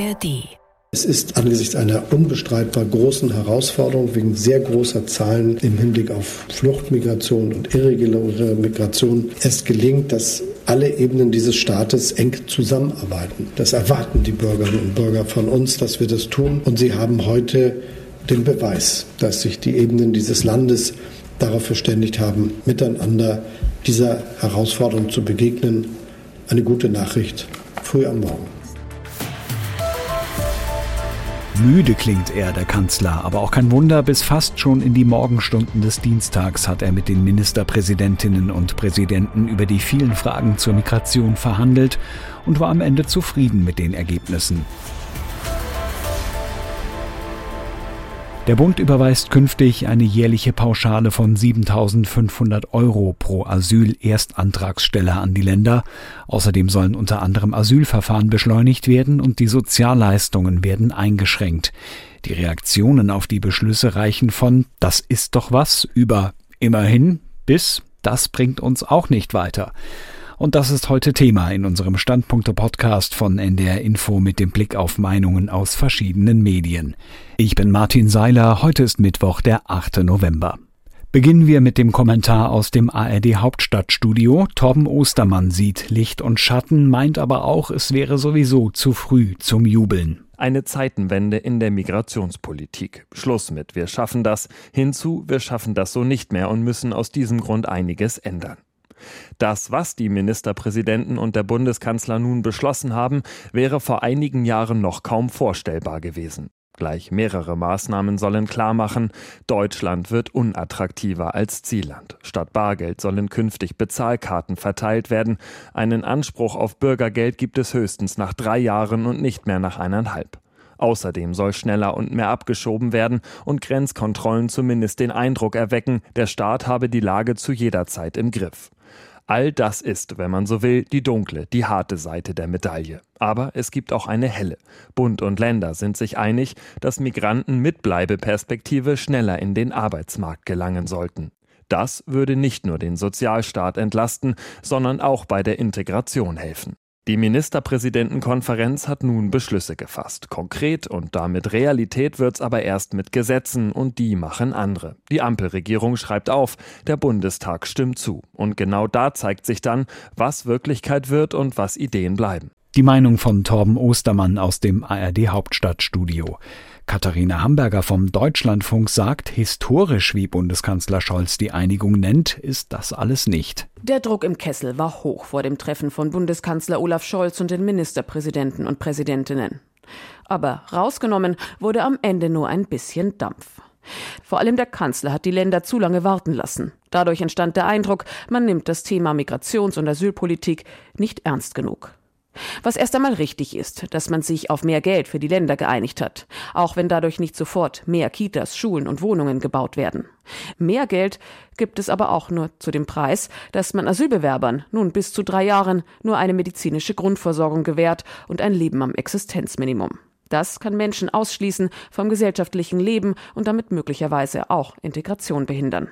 ARD. Es ist angesichts einer unbestreitbar großen Herausforderung wegen sehr großer Zahlen im Hinblick auf Fluchtmigration und irreguläre Migration es gelingt, dass alle Ebenen dieses Staates eng zusammenarbeiten. Das erwarten die Bürgerinnen und Bürger von uns, dass wir das tun. Und sie haben heute den Beweis, dass sich die Ebenen dieses Landes darauf verständigt haben, miteinander dieser Herausforderung zu begegnen. Eine gute Nachricht früh am Morgen. Müde klingt er, der Kanzler, aber auch kein Wunder, bis fast schon in die Morgenstunden des Dienstags hat er mit den Ministerpräsidentinnen und Präsidenten über die vielen Fragen zur Migration verhandelt und war am Ende zufrieden mit den Ergebnissen. Der Bund überweist künftig eine jährliche Pauschale von 7.500 Euro pro Asyl-Erstantragsteller an die Länder. Außerdem sollen unter anderem Asylverfahren beschleunigt werden und die Sozialleistungen werden eingeschränkt. Die Reaktionen auf die Beschlüsse reichen von Das ist doch was über immerhin bis Das bringt uns auch nicht weiter. Und das ist heute Thema in unserem Standpunkte-Podcast von NDR Info mit dem Blick auf Meinungen aus verschiedenen Medien. Ich bin Martin Seiler, heute ist Mittwoch, der 8. November. Beginnen wir mit dem Kommentar aus dem ARD Hauptstadtstudio. Torben Ostermann sieht Licht und Schatten, meint aber auch, es wäre sowieso zu früh zum Jubeln. Eine Zeitenwende in der Migrationspolitik. Schluss mit wir schaffen das, hinzu wir schaffen das so nicht mehr und müssen aus diesem Grund einiges ändern. Das, was die Ministerpräsidenten und der Bundeskanzler nun beschlossen haben, wäre vor einigen Jahren noch kaum vorstellbar gewesen. Gleich mehrere Maßnahmen sollen klarmachen, Deutschland wird unattraktiver als Zielland. Statt Bargeld sollen künftig Bezahlkarten verteilt werden. Einen Anspruch auf Bürgergeld gibt es höchstens nach drei Jahren und nicht mehr nach eineinhalb. Außerdem soll schneller und mehr abgeschoben werden und Grenzkontrollen zumindest den Eindruck erwecken, der Staat habe die Lage zu jeder Zeit im Griff. All das ist, wenn man so will, die dunkle, die harte Seite der Medaille. Aber es gibt auch eine helle. Bund und Länder sind sich einig, dass Migranten mit Bleibeperspektive schneller in den Arbeitsmarkt gelangen sollten. Das würde nicht nur den Sozialstaat entlasten, sondern auch bei der Integration helfen. Die Ministerpräsidentenkonferenz hat nun Beschlüsse gefasst. Konkret und damit Realität wird's aber erst mit Gesetzen und die machen andere. Die Ampelregierung schreibt auf, der Bundestag stimmt zu. Und genau da zeigt sich dann, was Wirklichkeit wird und was Ideen bleiben. Die Meinung von Torben Ostermann aus dem ARD Hauptstadtstudio. Katharina Hamburger vom Deutschlandfunk sagt, historisch, wie Bundeskanzler Scholz die Einigung nennt, ist das alles nicht. Der Druck im Kessel war hoch vor dem Treffen von Bundeskanzler Olaf Scholz und den Ministerpräsidenten und Präsidentinnen. Aber rausgenommen wurde am Ende nur ein bisschen Dampf. Vor allem der Kanzler hat die Länder zu lange warten lassen. Dadurch entstand der Eindruck, man nimmt das Thema Migrations- und Asylpolitik nicht ernst genug. Was erst einmal richtig ist, dass man sich auf mehr Geld für die Länder geeinigt hat, auch wenn dadurch nicht sofort mehr Kitas, Schulen und Wohnungen gebaut werden. Mehr Geld gibt es aber auch nur zu dem Preis, dass man Asylbewerbern nun bis zu drei Jahren nur eine medizinische Grundversorgung gewährt und ein Leben am Existenzminimum. Das kann Menschen ausschließen vom gesellschaftlichen Leben und damit möglicherweise auch Integration behindern.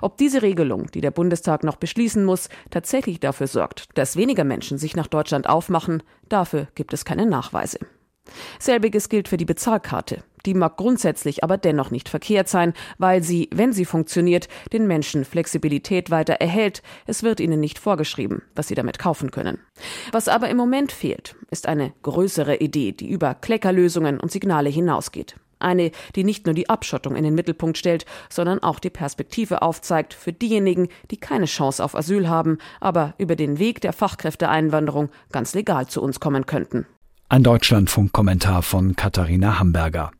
Ob diese Regelung, die der Bundestag noch beschließen muss, tatsächlich dafür sorgt, dass weniger Menschen sich nach Deutschland aufmachen, dafür gibt es keine Nachweise. Selbiges gilt für die Bezahlkarte. Die mag grundsätzlich aber dennoch nicht verkehrt sein, weil sie, wenn sie funktioniert, den Menschen Flexibilität weiter erhält. Es wird ihnen nicht vorgeschrieben, was sie damit kaufen können. Was aber im Moment fehlt, ist eine größere Idee, die über Kleckerlösungen und Signale hinausgeht. Eine, die nicht nur die Abschottung in den Mittelpunkt stellt, sondern auch die Perspektive aufzeigt für diejenigen, die keine Chance auf Asyl haben, aber über den Weg der Fachkräfteeinwanderung ganz legal zu uns kommen könnten. Ein Deutschlandfunk-Kommentar von Katharina Hamburger.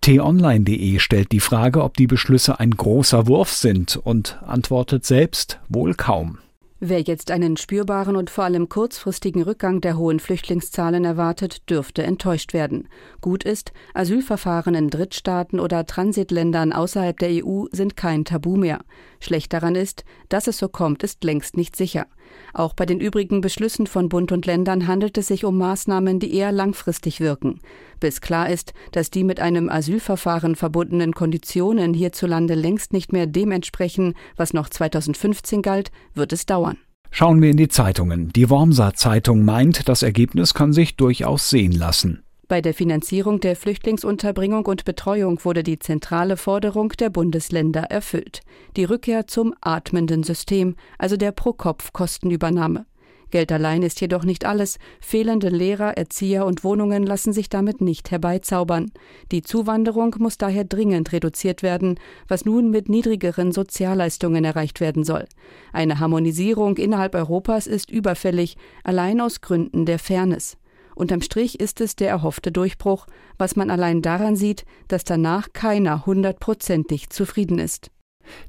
T-Online.de stellt die Frage, ob die Beschlüsse ein großer Wurf sind und antwortet selbst wohl kaum. Wer jetzt einen spürbaren und vor allem kurzfristigen Rückgang der hohen Flüchtlingszahlen erwartet, dürfte enttäuscht werden. Gut ist, Asylverfahren in Drittstaaten oder Transitländern außerhalb der EU sind kein Tabu mehr. Schlecht daran ist, dass es so kommt, ist längst nicht sicher. Auch bei den übrigen Beschlüssen von Bund und Ländern handelt es sich um Maßnahmen, die eher langfristig wirken. Bis klar ist, dass die mit einem Asylverfahren verbundenen Konditionen hierzulande längst nicht mehr dem entsprechen, was noch 2015 galt, wird es dauern. Schauen wir in die Zeitungen. Die Wormser Zeitung meint, das Ergebnis kann sich durchaus sehen lassen. Bei der Finanzierung der Flüchtlingsunterbringung und Betreuung wurde die zentrale Forderung der Bundesländer erfüllt. Die Rückkehr zum atmenden System, also der Pro-Kopf-Kostenübernahme. Geld allein ist jedoch nicht alles. Fehlende Lehrer, Erzieher und Wohnungen lassen sich damit nicht herbeizaubern. Die Zuwanderung muss daher dringend reduziert werden, was nun mit niedrigeren Sozialleistungen erreicht werden soll. Eine Harmonisierung innerhalb Europas ist überfällig, allein aus Gründen der Fairness. Unterm Strich ist es der erhoffte Durchbruch, was man allein daran sieht, dass danach keiner hundertprozentig zufrieden ist.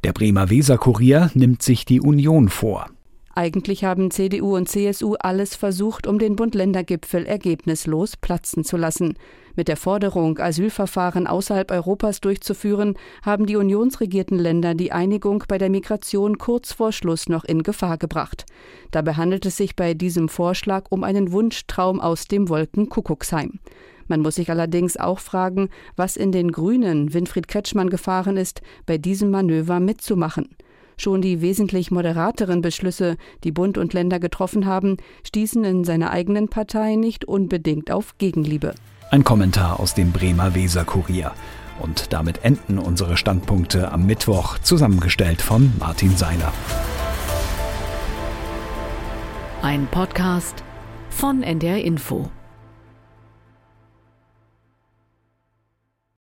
Der Bremer Weser-Kurier nimmt sich die Union vor. Eigentlich haben CDU und CSU alles versucht, um den Bund-Länder-Gipfel ergebnislos platzen zu lassen. Mit der Forderung, Asylverfahren außerhalb Europas durchzuführen, haben die unionsregierten Länder die Einigung bei der Migration kurz vor Schluss noch in Gefahr gebracht. Dabei handelt es sich bei diesem Vorschlag um einen Wunschtraum aus dem Wolkenkuckucksheim. Man muss sich allerdings auch fragen, was in den Grünen Winfried Kretschmann gefahren ist, bei diesem Manöver mitzumachen. Schon die wesentlich moderateren Beschlüsse, die Bund und Länder getroffen haben, stießen in seiner eigenen Partei nicht unbedingt auf Gegenliebe. Ein Kommentar aus dem Bremer Weser-Kurier. Und damit enden unsere Standpunkte am Mittwoch, zusammengestellt von Martin Seiler. Ein Podcast von NDR Info.